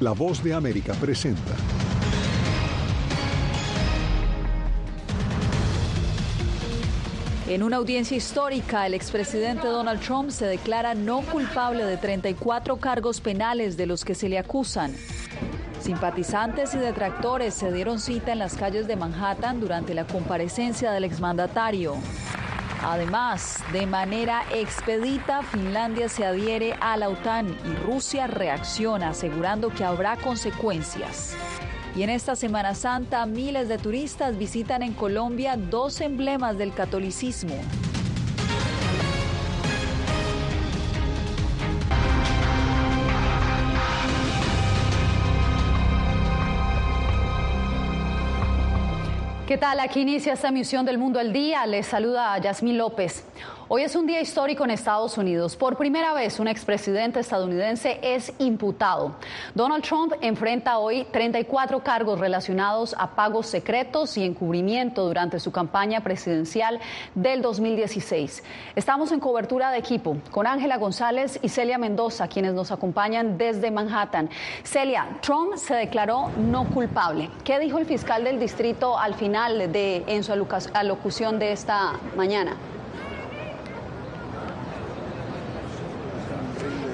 La voz de América presenta. En una audiencia histórica, el expresidente Donald Trump se declara no culpable de 34 cargos penales de los que se le acusan. Simpatizantes y detractores se dieron cita en las calles de Manhattan durante la comparecencia del exmandatario. Además, de manera expedita, Finlandia se adhiere a la OTAN y Rusia reacciona asegurando que habrá consecuencias. Y en esta Semana Santa, miles de turistas visitan en Colombia dos emblemas del catolicismo. ¿Qué tal? Aquí inicia esta emisión del Mundo al Día. Les saluda Yasmín López. Hoy es un día histórico en Estados Unidos. Por primera vez, un expresidente estadounidense es imputado. Donald Trump enfrenta hoy 34 cargos relacionados a pagos secretos y encubrimiento durante su campaña presidencial del 2016. Estamos en cobertura de equipo con Ángela González y Celia Mendoza, quienes nos acompañan desde Manhattan. Celia, Trump se declaró no culpable. ¿Qué dijo el fiscal del distrito al final de en su alocución de esta mañana?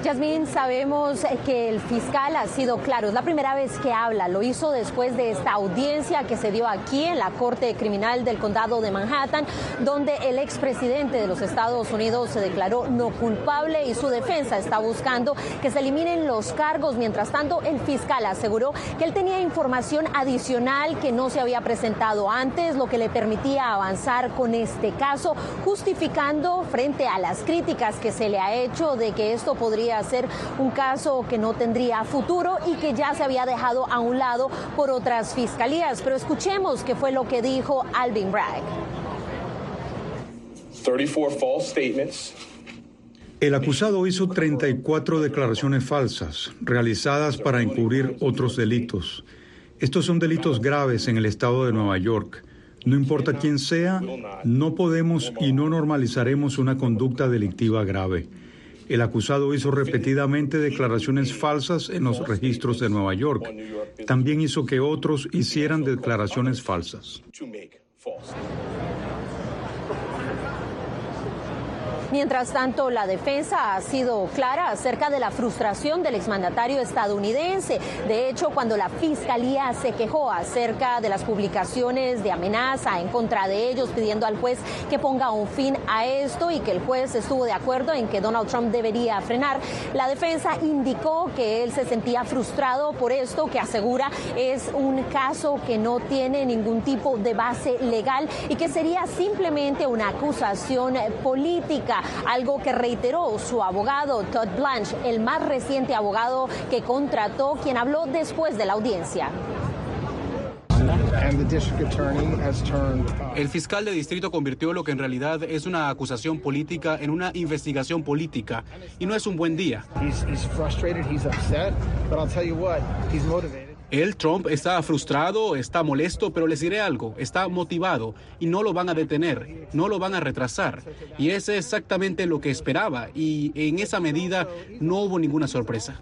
Yasmín, sabemos que el fiscal ha sido claro, es la primera vez que habla, lo hizo después de esta audiencia que se dio aquí en la Corte Criminal del Condado de Manhattan, donde el expresidente de los Estados Unidos se declaró no culpable y su defensa está buscando que se eliminen los cargos. Mientras tanto, el fiscal aseguró que él tenía información adicional que no se había presentado antes, lo que le permitía avanzar con este caso, justificando frente a las críticas que se le ha hecho de que esto podría ser un caso que no tendría futuro y que ya se había dejado a un lado por otras fiscalías. Pero escuchemos qué fue lo que dijo Alvin Bragg. 34 false statements. El acusado hizo 34 declaraciones falsas, realizadas para encubrir otros delitos. Estos son delitos graves en el estado de Nueva York. No importa quién sea, no podemos y no normalizaremos una conducta delictiva grave. El acusado hizo repetidamente declaraciones falsas en los registros de Nueva York. También hizo que otros hicieran declaraciones falsas. Mientras tanto, la defensa ha sido clara acerca de la frustración del exmandatario estadounidense. De hecho, cuando la fiscalía se quejó acerca de las publicaciones de amenaza en contra de ellos, pidiendo al juez que ponga un fin a esto y que el juez estuvo de acuerdo en que Donald Trump debería frenar, la defensa indicó que él se sentía frustrado por esto, que asegura es un caso que no tiene ningún tipo de base legal y que sería simplemente una acusación política algo que reiteró su abogado Todd Blanche, el más reciente abogado que contrató, quien habló después de la audiencia. El fiscal de distrito convirtió lo que en realidad es una acusación política en una investigación política y no es un buen día. El Trump, está frustrado, está molesto, pero les diré algo, está motivado y no lo van a detener, no lo van a retrasar. Y es exactamente lo que esperaba y en esa medida no hubo ninguna sorpresa.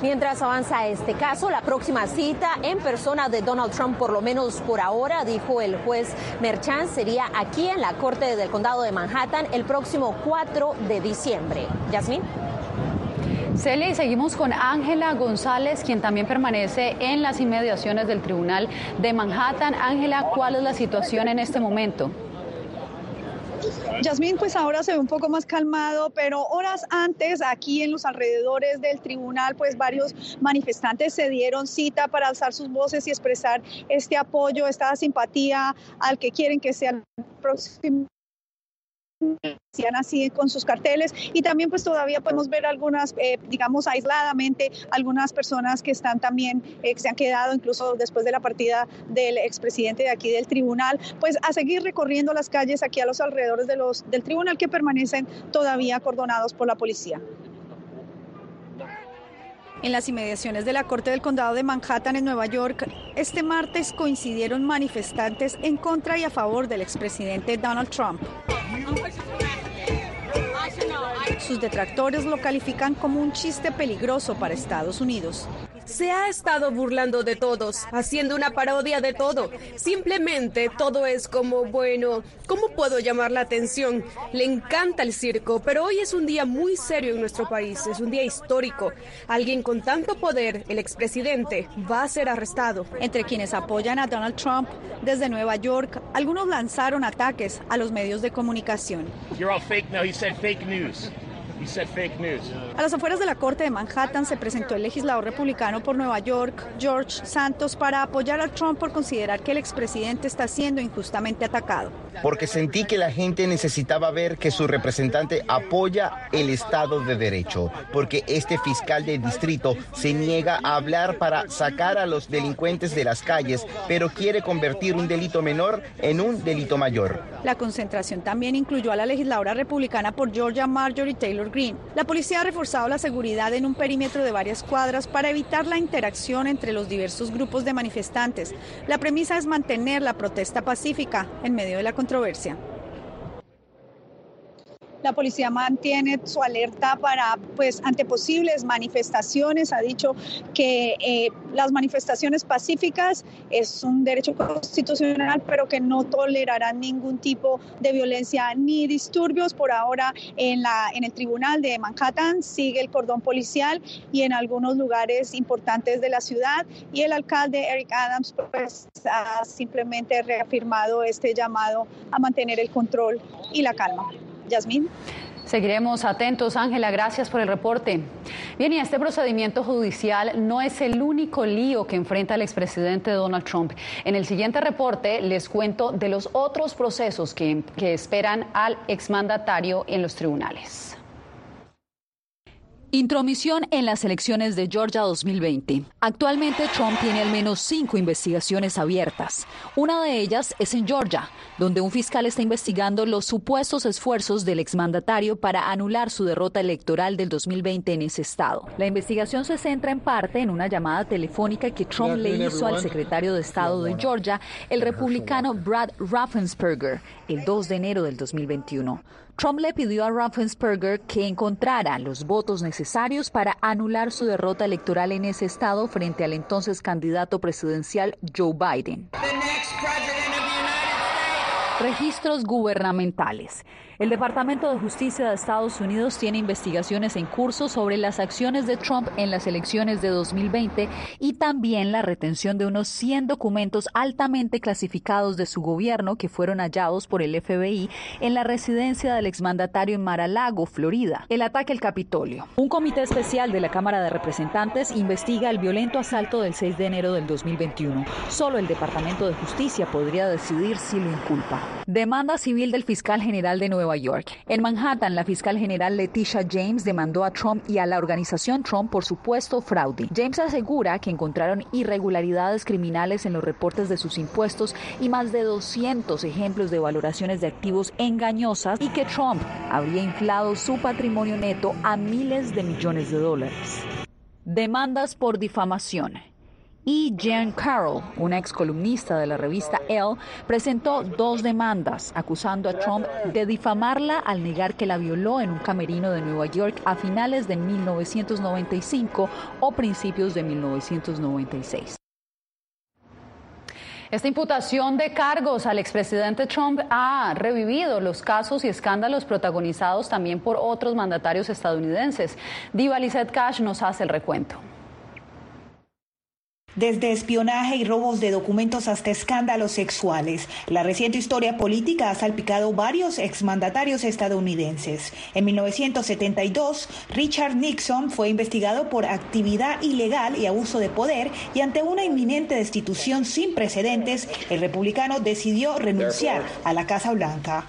Mientras avanza este caso, la próxima cita en persona de Donald Trump, por lo menos por ahora, dijo el juez Merchant, sería aquí en la Corte del Condado de Manhattan el próximo 4 de diciembre. Yasmín. Celia, y seguimos con Ángela González, quien también permanece en las inmediaciones del Tribunal de Manhattan. Ángela, ¿cuál es la situación en este momento? Yasmín, pues ahora se ve un poco más calmado, pero horas antes, aquí en los alrededores del tribunal, pues varios manifestantes se dieron cita para alzar sus voces y expresar este apoyo, esta simpatía al que quieren que sea el próximo hacían así con sus carteles y también pues todavía podemos ver algunas, eh, digamos aisladamente, algunas personas que están también, eh, que se han quedado incluso después de la partida del expresidente de aquí del tribunal, pues a seguir recorriendo las calles aquí a los alrededores de los, del tribunal que permanecen todavía acordonados por la policía. En las inmediaciones de la Corte del Condado de Manhattan en Nueva York, este martes coincidieron manifestantes en contra y a favor del expresidente Donald Trump. Sus detractores lo califican como un chiste peligroso para Estados Unidos. Se ha estado burlando de todos, haciendo una parodia de todo. Simplemente todo es como, bueno, ¿cómo puedo llamar la atención? Le encanta el circo, pero hoy es un día muy serio en nuestro país, es un día histórico. Alguien con tanto poder, el expresidente, va a ser arrestado. Entre quienes apoyan a Donald Trump desde Nueva York, algunos lanzaron ataques a los medios de comunicación. A las afueras de la Corte de Manhattan se presentó el legislador republicano por Nueva York, George Santos, para apoyar a Trump por considerar que el expresidente está siendo injustamente atacado. Porque sentí que la gente necesitaba ver que su representante apoya el Estado de Derecho, porque este fiscal del distrito se niega a hablar para sacar a los delincuentes de las calles, pero quiere convertir un delito menor en un delito mayor. La concentración también incluyó a la legisladora republicana por Georgia Marjorie Taylor La policía ha reforzado la seguridad en un perímetro de varias cuadras para evitar la interacción entre los diversos grupos de manifestantes. La premisa es mantener la protesta pacífica en medio de la controversia. La policía mantiene su alerta para, pues, ante posibles manifestaciones. Ha dicho que eh, las manifestaciones pacíficas es un derecho constitucional, pero que no tolerarán ningún tipo de violencia ni disturbios. Por ahora, en, la, en el tribunal de Manhattan sigue el cordón policial y en algunos lugares importantes de la ciudad. Y el alcalde Eric Adams, pues, ha simplemente reafirmado este llamado a mantener el control y la calma. Yasmín. Seguiremos atentos, Ángela, gracias por el reporte. Bien, y este procedimiento judicial no es el único lío que enfrenta el expresidente Donald Trump. En el siguiente reporte les cuento de los otros procesos que, que esperan al exmandatario en los tribunales. Intromisión en las elecciones de Georgia 2020. Actualmente Trump tiene al menos cinco investigaciones abiertas. Una de ellas es en Georgia, donde un fiscal está investigando los supuestos esfuerzos del exmandatario para anular su derrota electoral del 2020 en ese estado. La investigación se centra en parte en una llamada telefónica que Trump le hizo al secretario de Estado de Georgia, el republicano Brad Raffensperger, el 2 de enero del 2021. Trump le pidió a Raffensperger que encontrara los votos necesarios para anular su derrota electoral en ese estado frente al entonces candidato presidencial Joe Biden. Registros gubernamentales. El Departamento de Justicia de Estados Unidos tiene investigaciones en curso sobre las acciones de Trump en las elecciones de 2020 y también la retención de unos 100 documentos altamente clasificados de su gobierno que fueron hallados por el FBI en la residencia del exmandatario en Mar-a-Lago, Florida. El ataque al Capitolio. Un comité especial de la Cámara de Representantes investiga el violento asalto del 6 de enero del 2021. Solo el Departamento de Justicia podría decidir si lo inculpa. Demanda civil del fiscal general de Nueva York. En Manhattan, la fiscal general Leticia James demandó a Trump y a la organización Trump por supuesto fraude. James asegura que encontraron irregularidades criminales en los reportes de sus impuestos y más de 200 ejemplos de valoraciones de activos engañosas y que Trump habría inflado su patrimonio neto a miles de millones de dólares. Demandas por difamación y Jan Carroll, una ex columnista de la revista Elle, presentó dos demandas acusando a Trump de difamarla al negar que la violó en un camerino de Nueva York a finales de 1995 o principios de 1996. Esta imputación de cargos al expresidente Trump ha revivido los casos y escándalos protagonizados también por otros mandatarios estadounidenses. Diva Lizette Cash nos hace el recuento. Desde espionaje y robos de documentos hasta escándalos sexuales, la reciente historia política ha salpicado varios exmandatarios estadounidenses. En 1972, Richard Nixon fue investigado por actividad ilegal y abuso de poder y ante una inminente destitución sin precedentes, el republicano decidió renunciar a la Casa Blanca.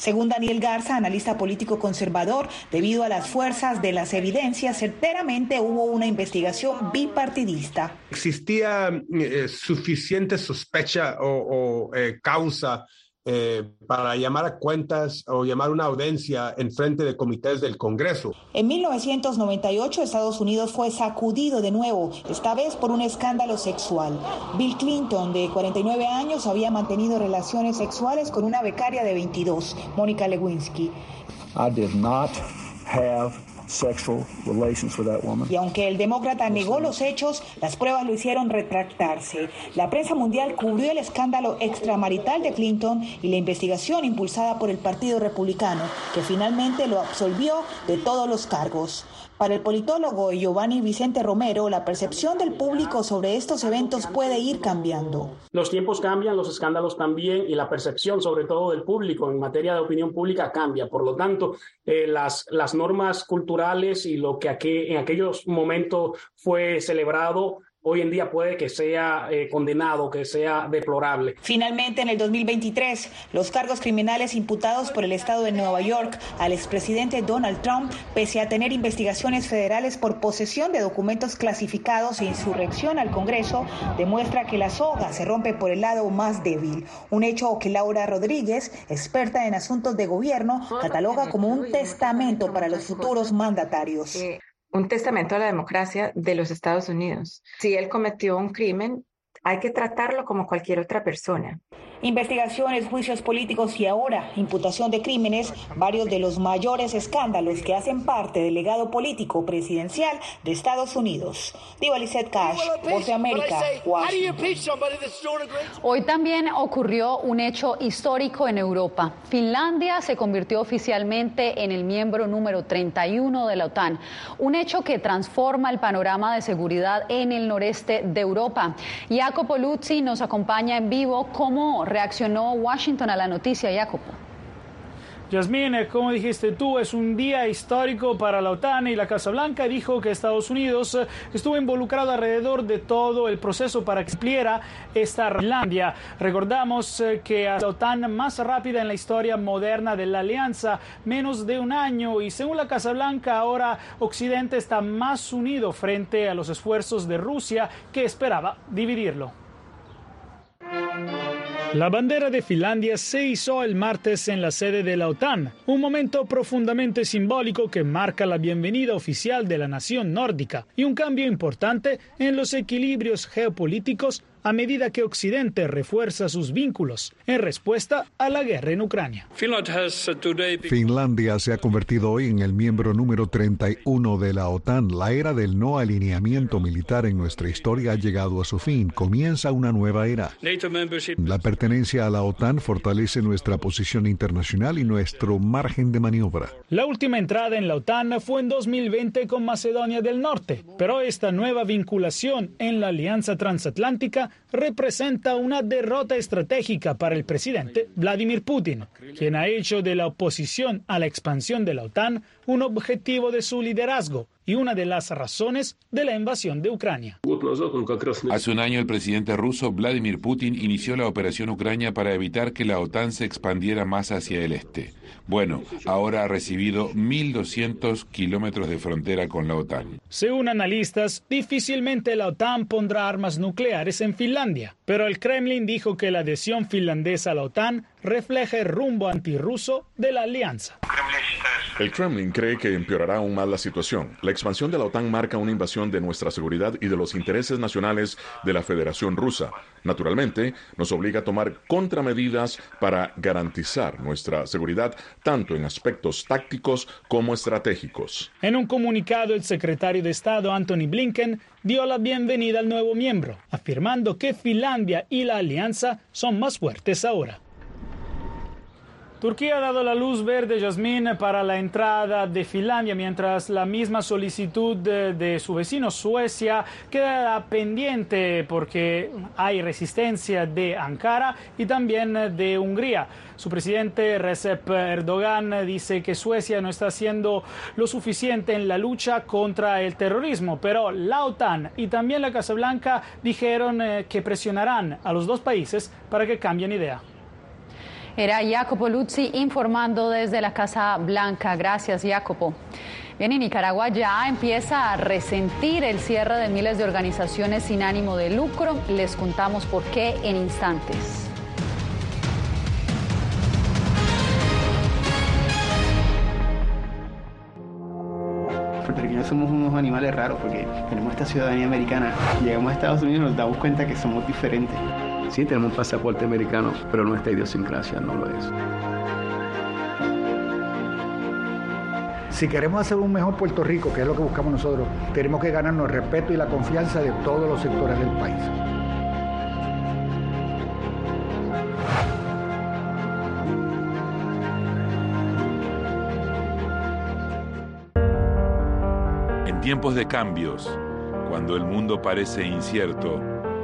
Según Daniel Garza, analista político conservador, debido a las fuerzas de las evidencias, certeramente hubo una investigación bipartidista. Existía eh, suficiente sospecha o, eh, causa eh, para llamar a cuentas o llamar una audiencia en frente de comités del Congreso. En 1998 Estados Unidos fue sacudido de nuevo, esta vez por un escándalo sexual. Bill Clinton, de 49 años, había mantenido relaciones sexuales con una becaria de 22, Mónica Lewinsky. I did not have y aunque el demócrata negó los hechos, las pruebas lo hicieron retractarse. La prensa mundial cubrió el escándalo extramarital de Clinton y la investigación impulsada por el Partido Republicano, que finalmente lo absolvió de todos los cargos. Para el politólogo Giovanni Vicente Romero, la percepción del público sobre estos eventos puede ir cambiando. Los tiempos cambian, los escándalos también y la percepción, sobre todo del público en materia de opinión pública, cambia. Por lo tanto, eh, las, las normas culturales y lo que aquí, en aquellos momentos fue celebrado hoy en día puede que sea eh, condenado, que sea deplorable. Finalmente, en el 2023, los cargos criminales imputados por el Estado de Nueva York al expresidente Donald Trump, pese a tener investigaciones federales por posesión de documentos clasificados e insurrección al Congreso, demuestra que la soga se rompe por el lado más débil, un hecho que Laura Rodríguez, experta en asuntos de gobierno, cataloga como un testamento para los futuros mandatarios un testamento a la democracia de los Estados Unidos. Si él cometió un crimen, hay que tratarlo como cualquier otra persona. Investigaciones, juicios políticos y ahora imputación de crímenes, varios de los mayores escándalos que hacen parte del legado político presidencial de Estados Unidos. Diva Lizette Cash, Voz de América, Hoy también ocurrió un hecho histórico en Europa. Finlandia se convirtió oficialmente en el miembro número 31 de la OTAN, un hecho que transforma el panorama de seguridad en el noreste de Europa. Jacopo Luzzi nos acompaña en vivo. ¿Cómo reaccionó Washington a la noticia, Jacopo? Yasmín, como dijiste tú, es un día histórico para la OTAN y la Casa Blanca dijo que Estados Unidos eh, estuvo involucrado alrededor de todo el proceso para que expliera esta Finlandia. Recordamos eh, que la OTAN más rápida en la historia moderna de la alianza, menos de un año, y según la Casa Blanca, ahora Occidente está más unido frente a los esfuerzos de Rusia que esperaba dividirlo. La bandera de Finlandia se hizo el martes en la sede de la OTAN, un momento profundamente simbólico que marca la bienvenida oficial de la nación nórdica y un cambio importante en los equilibrios geopolíticos a medida que Occidente refuerza sus vínculos en respuesta a la guerra en Ucrania. Finlandia se ha convertido hoy en el miembro número 31 de la OTAN. La era del no alineamiento militar en nuestra historia ha llegado a su fin. Comienza una nueva era. La pertenencia a la OTAN fortalece nuestra posición internacional y nuestro margen de maniobra. La última entrada en la OTAN fue en 2020 con Macedonia del Norte, pero esta nueva vinculación en la alianza transatlántica representa una derrota estratégica para el presidente Vladimir Putin, quien ha hecho de la oposición a la expansión de la OTAN un objetivo de su liderazgo y una de las razones de la invasión de Ucrania. Hace un año el presidente ruso Vladimir Putin inició la operación Ucrania para evitar que la OTAN se expandiera más hacia el este. Bueno, ahora ha recibido 1.200 kilómetros de frontera con la OTAN. Según analistas, difícilmente la OTAN pondrá armas nucleares en Finlandia, pero el Kremlin dijo que la adhesión finlandesa a la OTAN refleja el rumbo antirruso de la alianza. El Kremlin cree que empeorará aún más la situación. La expansión de la OTAN marca una invasión de nuestra seguridad y de los intereses nacionales de la Federación Rusa. Naturalmente, nos obliga a tomar contramedidas para garantizar nuestra seguridad tanto en aspectos tácticos como estratégicos. En un comunicado, el secretario de Estado Anthony Blinken dio la bienvenida al nuevo miembro, afirmando que Finlandia y la alianza son más fuertes ahora. Turquía ha dado la luz verde, Yasmín, para la entrada de Finlandia, mientras la misma solicitud de, su vecino Suecia queda pendiente porque hay resistencia de Ankara y también de Hungría. Su presidente Recep Erdogan dice que Suecia no está haciendo lo suficiente en la lucha contra el terrorismo, pero la OTAN y también la Casa Blanca dijeron eh, que presionarán a los dos países para que cambien idea. Era Jacopo Luzzi informando desde la Casa Blanca. Gracias, Jacopo. Bien, y Nicaragua ya empieza a resentir el cierre de miles de organizaciones sin ánimo de lucro. Les contamos por qué en instantes. puertorriqueños somos unos animales raros porque tenemos esta ciudadanía americana. Llegamos a Estados Unidos y nos damos cuenta que somos diferentes. Sí, tenemos un pasaporte americano, pero nuestra idiosincrasia no lo es. Si queremos hacer un mejor Puerto Rico, que es lo que buscamos nosotros, tenemos que ganarnos el respeto y la confianza de todos los sectores del país. En tiempos de cambios, cuando el mundo parece incierto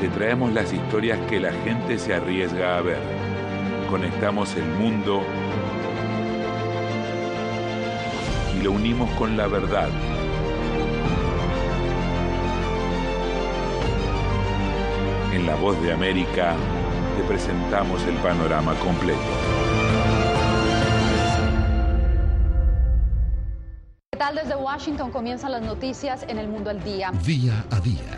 te traemos las historias que la gente se arriesga a ver. Conectamos el mundo y lo unimos con la verdad. En La Voz de América te presentamos el panorama completo. ¿Qué tal desde Washington comienzan las noticias en el mundo al día? Día a día,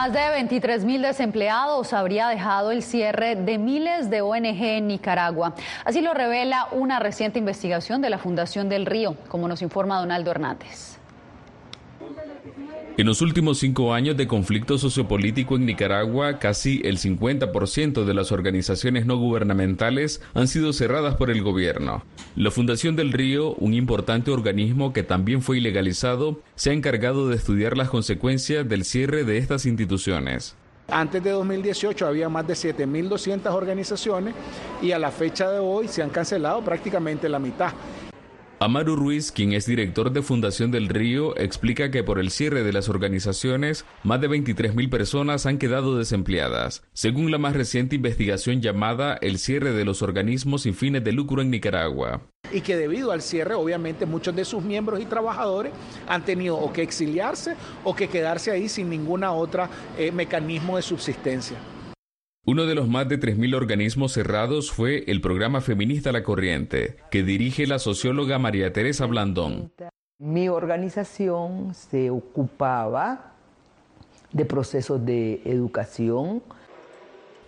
Más de 23 mil desempleados habría dejado el cierre de miles de ONG en Nicaragua. Así lo revela una reciente investigación de la Fundación del Río, como nos informa Donaldo Hernández. En los últimos cinco años de conflicto sociopolítico en Nicaragua, casi el 50% de las organizaciones no gubernamentales han sido cerradas por el gobierno. La Fundación del Río, un importante organismo que también fue ilegalizado, se ha encargado de estudiar las consecuencias del cierre de estas instituciones. Antes de 2018 había más de 7.200 organizaciones y a la fecha de hoy se han cancelado prácticamente la mitad. Amaru Ruiz, quien es director de Fundación del Río, explica que por el cierre de las organizaciones, más de 23.000 personas han quedado desempleadas, según la más reciente investigación llamada El cierre de los organismos sin fines de lucro en Nicaragua. Y que debido al cierre, obviamente, muchos de sus miembros y trabajadores han tenido o que exiliarse o que quedarse ahí sin ninguna otra eh, mecanismo de subsistencia. Uno de los más de 3.000 organismos cerrados fue el programa feminista La Corriente, que dirige la socióloga María Teresa Blandón. Mi organización se ocupaba de procesos de educación,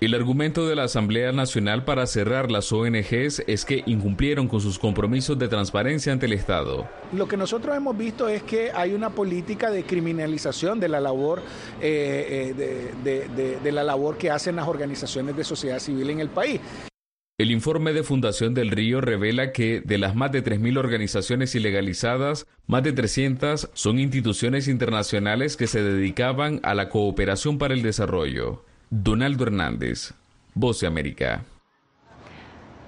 el argumento de la Asamblea Nacional para cerrar las ONGs es que incumplieron con sus compromisos de transparencia ante el Estado. Lo que nosotros hemos visto es que hay una política de criminalización de la labor, eh, eh, de, la labor que hacen las organizaciones de sociedad civil en el país. El informe de Fundación del Río revela que de las más de 3.000 organizaciones ilegalizadas, más de 300 son instituciones internacionales que se dedicaban a la cooperación para el desarrollo. Donaldo Hernández, Voz de América.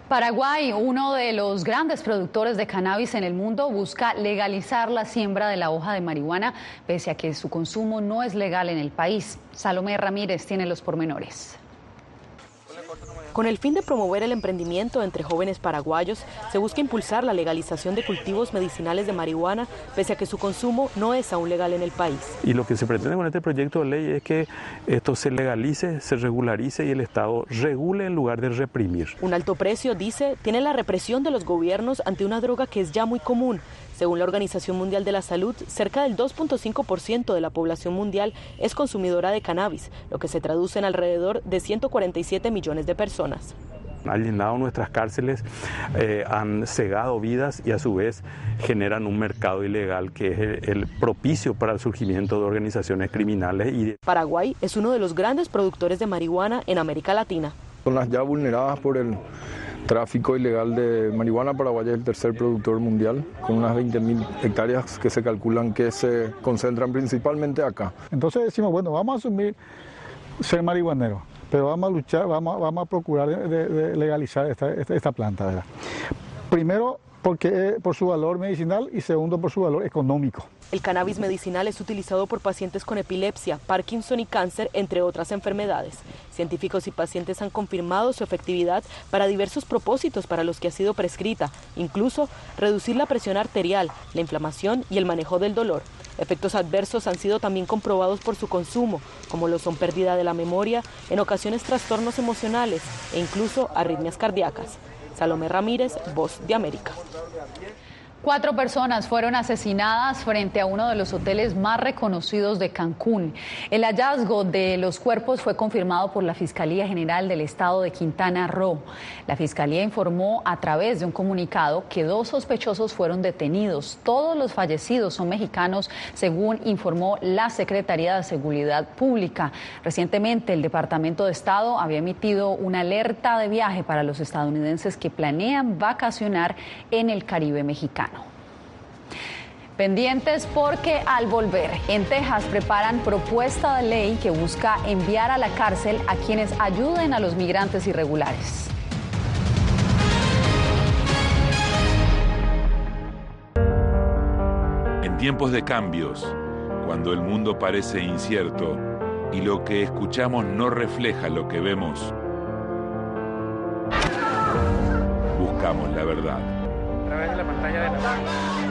Paraguay, uno de los grandes productores de cannabis en el mundo, busca legalizar la siembra de la hoja de marihuana, pese a que su consumo no es legal en el país. Salomé Ramírez tiene los pormenores. Con el fin de promover el emprendimiento entre jóvenes paraguayos, se busca impulsar la legalización de cultivos medicinales de marihuana, pese a que su consumo no es aún legal en el país. Y lo que se pretende con este proyecto de ley es que esto se legalice, se regularice y el Estado regule en lugar de reprimir. Un alto precio, dice, tiene la represión de los gobiernos ante una droga que es ya muy común. Según la Organización Mundial de la Salud, cerca del 2.5% de la población mundial es consumidora de cannabis, lo que se traduce en alrededor de 147 millones de personas han llenado nuestras cárceles, eh, han cegado vidas y a su vez generan un mercado ilegal que es el, propicio para el surgimiento de organizaciones criminales. Y... Paraguay es uno de los grandes productores de marihuana en América Latina. Son las ya vulneradas por el tráfico ilegal de marihuana. Paraguay es el tercer productor mundial, con unas 20.000 hectáreas que se calculan que se concentran principalmente acá. Entonces decimos, bueno, vamos a asumir ser marihuanero, pero vamos a luchar, vamos, vamos a procurar de, legalizar esta, esta, planta. Primero, porque, por su valor medicinal y segundo, por su valor económico. El cannabis medicinal es utilizado por pacientes con epilepsia, Parkinson y cáncer, entre otras enfermedades. Científicos y pacientes han confirmado su efectividad para diversos propósitos para los que ha sido prescrita, incluso reducir la presión arterial, la inflamación y el manejo del dolor. Efectos adversos han sido también comprobados por su consumo, como lo son pérdida de la memoria, en ocasiones trastornos emocionales e incluso arritmias cardíacas. Salomé Ramírez, Voz de América. Cuatro personas fueron asesinadas frente a uno de los hoteles más reconocidos de Cancún. El hallazgo de los cuerpos fue confirmado por la Fiscalía General del Estado de Quintana Roo. La Fiscalía informó a través de un comunicado que dos sospechosos fueron detenidos. Todos los fallecidos son mexicanos, según informó la Secretaría de Seguridad Pública. Recientemente, el Departamento de Estado había emitido una alerta de viaje para los estadounidenses que planean vacacionar en el Caribe mexicano. Pendientes porque al volver en Texas preparan propuesta de ley que busca enviar a la cárcel a quienes ayuden a los migrantes irregulares. En tiempos de cambios, cuando el mundo parece incierto y lo que escuchamos no refleja lo que vemos, buscamos la verdad. A través de la pantalla de la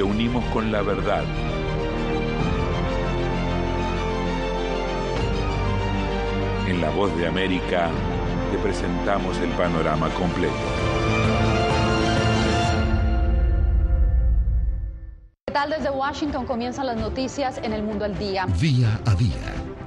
lo unimos con la verdad. En La Voz de América te presentamos el panorama completo. ¿Qué tal desde Washington comienzan las noticias en el mundo al día? Día a día,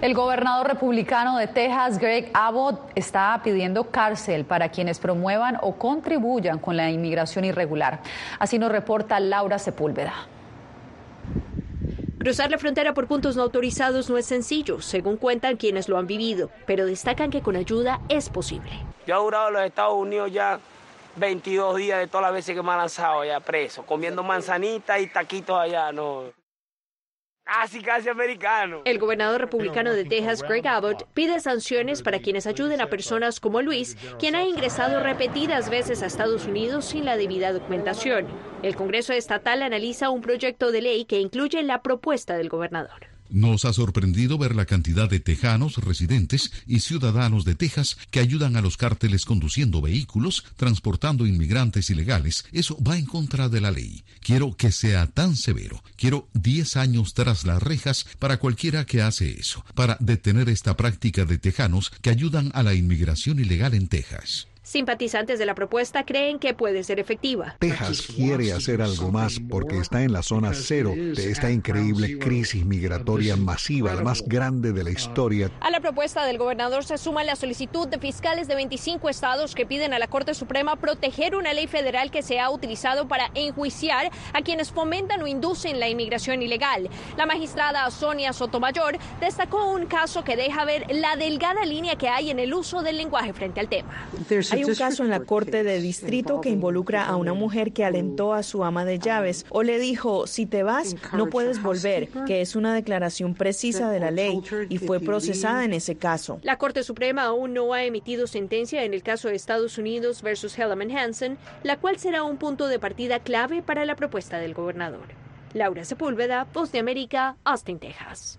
El gobernador republicano de Texas, Greg Abbott, está pidiendo cárcel para quienes promuevan o contribuyan con la inmigración irregular. Así nos reporta Laura Sepúlveda. Cruzar la frontera por puntos no autorizados no es sencillo, según cuentan quienes lo han vivido, pero destacan que con ayuda es posible. Yo he durado en los Estados Unidos ya 22 días de todas las veces que me han lanzado ya preso, comiendo manzanitas y taquitos allá, no. Casi, casi americano. El gobernador republicano de Texas, Greg Abbott, pide sanciones para quienes ayuden a personas como Luis, quien ha ingresado repetidas veces a Estados Unidos sin la debida documentación. El Congreso Estatal analiza un proyecto de ley que incluye la propuesta del gobernador. Nos ha sorprendido ver la cantidad de tejanos, residentes y ciudadanos de Texas que ayudan a los cárteles conduciendo vehículos, transportando inmigrantes ilegales. Eso va en contra de la ley. Quiero que sea tan severo. Quiero 10 años tras las rejas para cualquiera que hace eso, para detener esta práctica de tejanos que ayudan a la inmigración ilegal en Texas. Simpatizantes de la propuesta creen que puede ser efectiva. Texas quiere hacer algo más porque está en la zona cero de esta increíble crisis migratoria masiva, la más grande de la historia. A la propuesta del gobernador se suma la solicitud de fiscales de 25 estados que piden a la Corte Suprema proteger una ley federal que se ha utilizado para enjuiciar a quienes fomentan o inducen la inmigración ilegal. La magistrada Sonia Sotomayor destacó un caso que deja ver la delgada línea que hay en el uso del lenguaje frente al tema. Hay un caso en la Corte de Distrito que involucra a una mujer que alentó a su ama de llaves o le dijo, si te vas, no puedes volver, que es una declaración precisa de la ley y fue procesada en ese caso. La Corte Suprema aún no ha emitido sentencia en el caso de Estados Unidos versus Helaman Hansen, la cual será un punto de partida clave para la propuesta del gobernador. Laura Sepúlveda, Voz de América, Austin, Texas.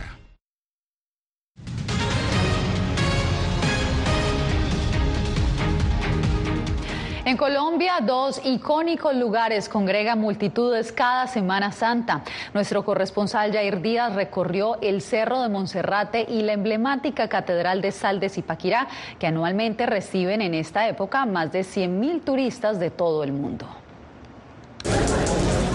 En Colombia, dos icónicos lugares congregan multitudes cada Semana Santa. Nuestro corresponsal Jair Díaz recorrió el Cerro de Monserrate y la emblemática Catedral de Sal de Zipaquirá, que anualmente reciben en esta época más de 100.000 turistas de todo el mundo.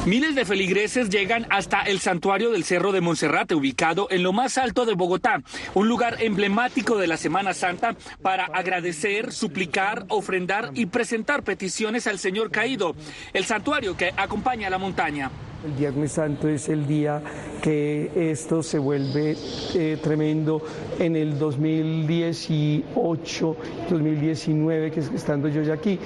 Miles de feligreses llegan hasta el santuario del Cerro de Monserrate, ubicado en lo más alto de Bogotá, un lugar emblemático de la Semana Santa para agradecer, suplicar, ofrendar y presentar peticiones al Señor caído, el santuario que acompaña a la montaña. El Viernes Santo es el día que esto se vuelve eh, tremendo. En el 2018, 2019, que es estando yo ya aquí,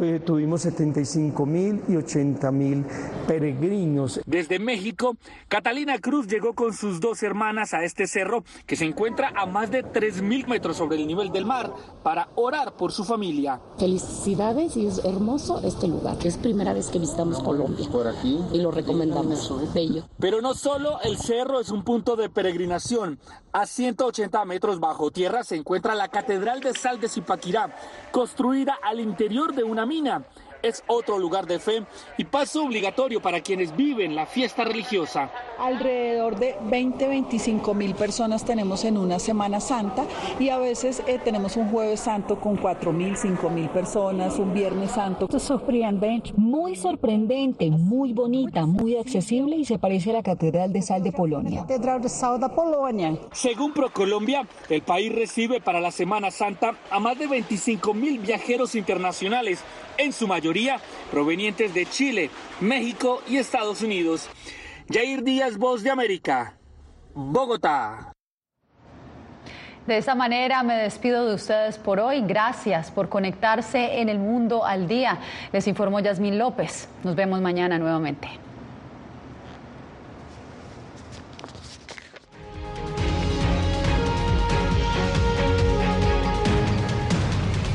eh, tuvimos 75 mil y 80 mil peregrinos. Desde México, Catalina Cruz llegó con sus dos hermanas a este cerro que se encuentra a más de 3 mil metros sobre el nivel del mar para orar por su familia. Felicidades y es hermoso este lugar. Es primera vez que visitamos Colombia. Por aquí. Y lo recomendamos. Bello. Pero no solo el cerro es un punto de peregrinación. A 180 metros bajo tierra se encuentra la Catedral de Sal de Zipaquirá, construida al interior de una mina es otro lugar de fe y paso obligatorio para quienes viven la fiesta religiosa. Alrededor de 20, 25 mil personas tenemos en una Semana Santa y a veces eh, tenemos un Jueves Santo con 4 mil, 5 mil personas, un Viernes Santo. Muy sorprendente, muy bonita, muy accesible y se parece a la Catedral de Sal de Polonia. Catedral de Sal de Polonia. Según ProColombia, el país recibe para la Semana Santa a más de 25 mil viajeros internacionales, en su mayoría provenientes de Chile, México y Estados Unidos. Jair Díaz, Voz de América, Bogotá. De esta manera me despido de ustedes por hoy. Gracias por conectarse en el mundo al día. Les informó Yasmín López. Nos vemos mañana nuevamente.